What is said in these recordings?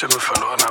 Stimme verloren habe.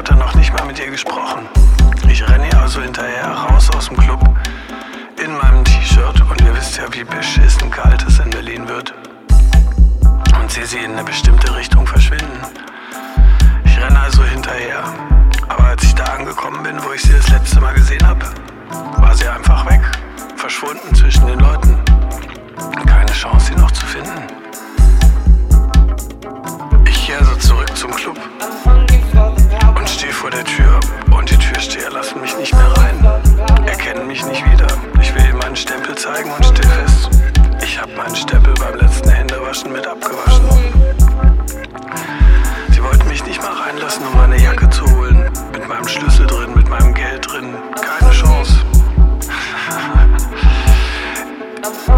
Hatte noch nicht mal mit ihr gesprochen. Ich renne ihr also hinterher raus aus dem Club in meinem T-Shirt und ihr wisst ja, wie beschissen kalt es in Berlin wird. Und sehe sie in eine bestimmte Richtung verschwinden. Ich renne also hinterher. Aber als ich da angekommen bin, wo ich sie das letzte Mal gesehen habe, war sie einfach weg. Verschwunden zwischen den Leuten. Keine Chance, sie noch zu finden. Ich gehe also zurück zum Club stehe vor der Tür. Und die Türsteher lassen mich nicht mehr rein. Erkennen mich nicht wieder. Ich will ihnen meinen Stempel zeigen und stell fest, ich habe meinen Stempel beim letzten Händewaschen mit abgewaschen. Sie wollten mich nicht mal reinlassen, um meine Jacke zu holen. Mit meinem Schlüssel drin, mit meinem Geld drin. Keine Chance.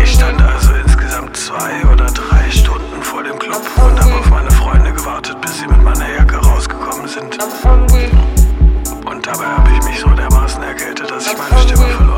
Ich stand also insgesamt zwei oder drei Stunden vor dem Club und Freunde gewartet, bis sie mit meiner Jacke rausgekommen sind. Und dabei habe ich mich so dermaßen erkältet, dass ich meine Stimme verloren